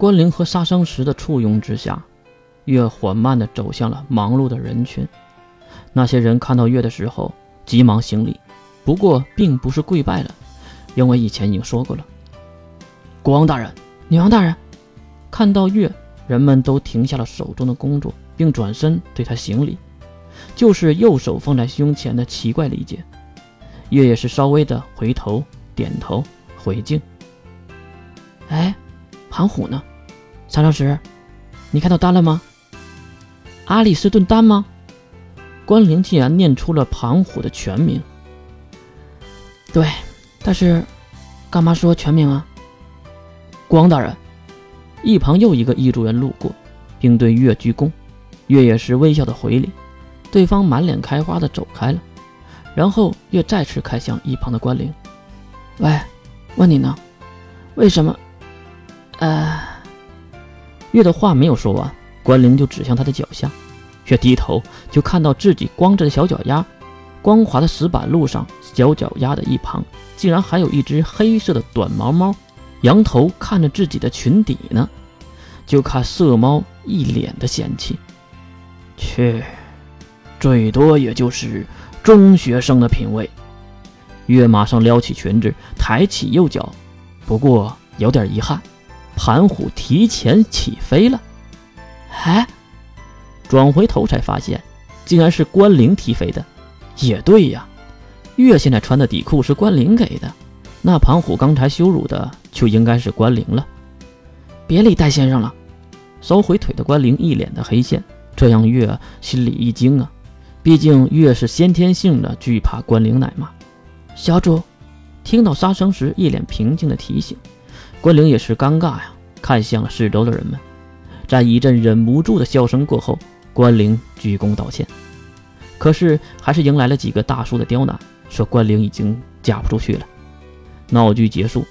关灵和杀生石的簇拥之下，月缓慢地走向了忙碌的人群。那些人看到月的时候，急忙行礼，不过并不是跪拜了，因为以前已经说过了。国王大人，女王大人，看到月，人们都停下了手中的工作，并转身对他行礼，就是右手放在胸前的奇怪礼节。月也是稍微的回头点头回敬。哎，盘虎呢？沙老师，你看到丹了吗？阿里斯顿丹吗？关灵竟然念出了庞虎的全名。对，但是，干嘛说全名啊？光大人，一旁又一个异族人路过，并对月鞠躬，月也是微笑的回礼，对方满脸开花的走开了。然后月再次看向一旁的关灵，喂，问你呢，为什么？呃，月的话没有说完，关灵就指向他的脚下。月低头就看到自己光着的小脚丫，光滑的石板路上，小脚丫的一旁竟然还有一只黑色的短毛猫，仰头看着自己的裙底呢。就看色猫一脸的嫌弃，切，最多也就是中学生的品味。月马上撩起裙子，抬起右脚，不过有点遗憾。盘虎提前起飞了，哎，转回头才发现，竟然是关灵踢飞的。也对呀，月现在穿的底裤是关灵给的，那盘虎刚才羞辱的就应该是关灵了。别理戴先生了，收回腿的关灵一脸的黑线，这让月心里一惊啊，毕竟月是先天性的惧怕关灵奶妈。小主，听到杀声时一脸平静的提醒。关灵也是尴尬呀，看向了四周的人们，在一阵忍不住的笑声过后，关灵鞠躬道歉。可是还是迎来了几个大叔的刁难，说关灵已经嫁不出去了。闹剧结束，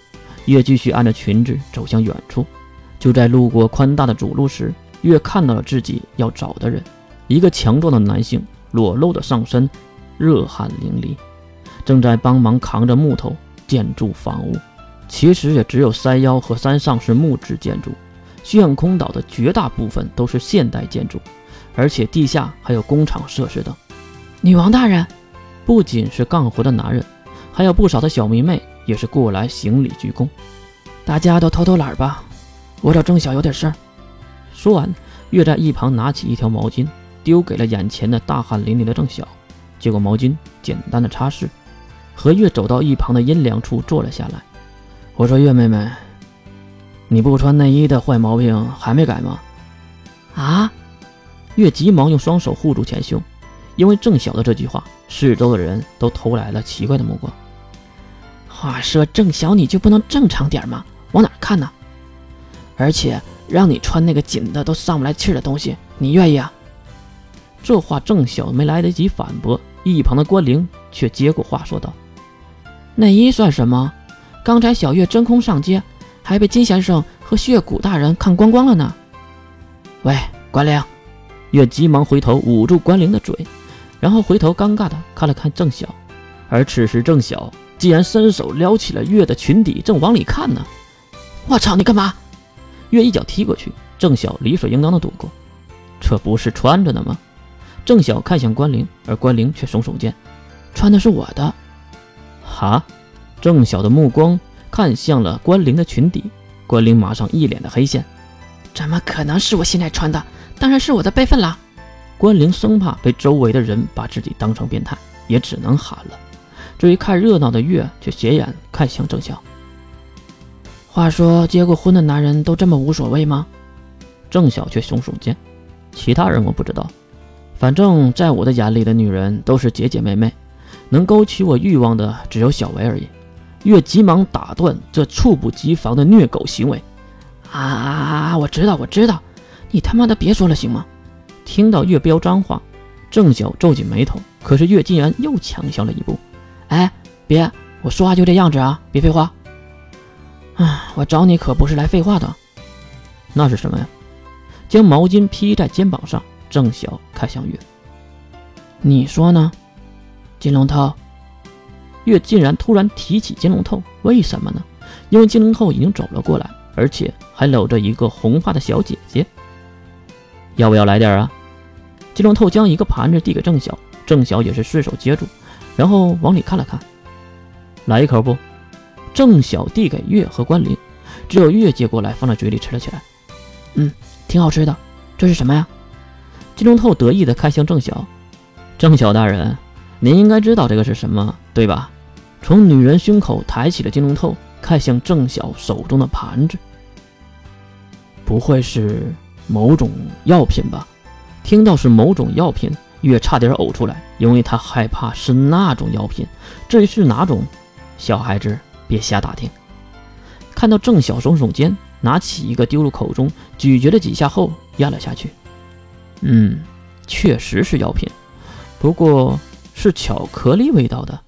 月继续按着裙子走向远处。就在路过宽大的主路时，月看到了自己要找的人，一个强壮的男性，裸露的上身，热汗淋漓，正在帮忙扛着木头建筑房屋。其实也只有山腰和山上是木质建筑，炫空岛的绝大部分都是现代建筑，而且地下还有工厂设施等。女王大人，不仅是干活的男人，还有不少的小迷妹也是过来行礼鞠躬。大家都偷偷懒吧，我找郑晓有点事儿。说完，月在一旁拿起一条毛巾，丢给了眼前的大汗淋漓的郑晓，接过毛巾，简单的擦拭，和月走到一旁的阴凉处坐了下来。我说月妹妹，你不穿内衣的坏毛病还没改吗？啊！月急忙用双手护住前胸，因为郑晓的这句话，四周的人都投来了奇怪的目光。话说郑晓，你就不能正常点吗？往哪看呢？而且让你穿那个紧的都上不来气的东西，你愿意啊？这话郑晓没来得及反驳，一旁的关灵却接过话说道：“内衣算什么？”刚才小月真空上街，还被金先生和血骨大人看光光了呢。喂，关灵！月急忙回头捂住关灵的嘴，然后回头尴尬的看了看郑晓，而此时郑晓竟然伸手撩起了月的裙底，正往里看呢。我操，你干嘛？月一脚踢过去，郑晓理所应当的躲过。这不是穿着呢吗？郑晓看向关灵，而关灵却耸耸肩，穿的是我的。哈？郑晓的目光看向了关灵的裙底，关灵马上一脸的黑线。怎么可能是我现在穿的？当然是我的备份啦！关灵生怕被周围的人把自己当成变态，也只能喊了。至于看热闹的月，却斜眼看向郑晓。话说，结过婚的男人都这么无所谓吗？郑晓却耸耸肩。其他人我不知道，反正在我的眼里的女人都是姐姐妹妹，能勾起我欲望的只有小维而已。月急忙打断这猝不及防的虐狗行为，啊啊啊！我知道，我知道，你他妈的别说了行吗？听到月飙脏话，郑晓皱紧眉头，可是月竟然又抢先了一步。哎，别，我说话就这样子啊，别废话。啊，我找你可不是来废话的。那是什么呀？将毛巾披在肩膀上，郑晓看向月，你说呢？金龙头。月竟然突然提起金龙头，为什么呢？因为金龙头已经走了过来，而且还搂着一个红发的小姐姐。要不要来点啊？金龙透将一个盘子递给郑晓，郑晓也是顺手接住，然后往里看了看，来一口不？郑晓递给月和关林，只有月接过来放在嘴里吃了起来。嗯，挺好吃的。这是什么呀？金龙透得意的看向郑晓，郑晓大人，您应该知道这个是什么，对吧？从女人胸口抬起了金龙透，看向郑晓手中的盘子。不会是某种药品吧？听到是某种药品，月差点呕出来，因为他害怕是那种药品。至于是哪种，小孩子别瞎打听。看到郑晓耸耸肩，拿起一个丢入口中，咀嚼了几下后咽了下去。嗯，确实是药品，不过是巧克力味道的。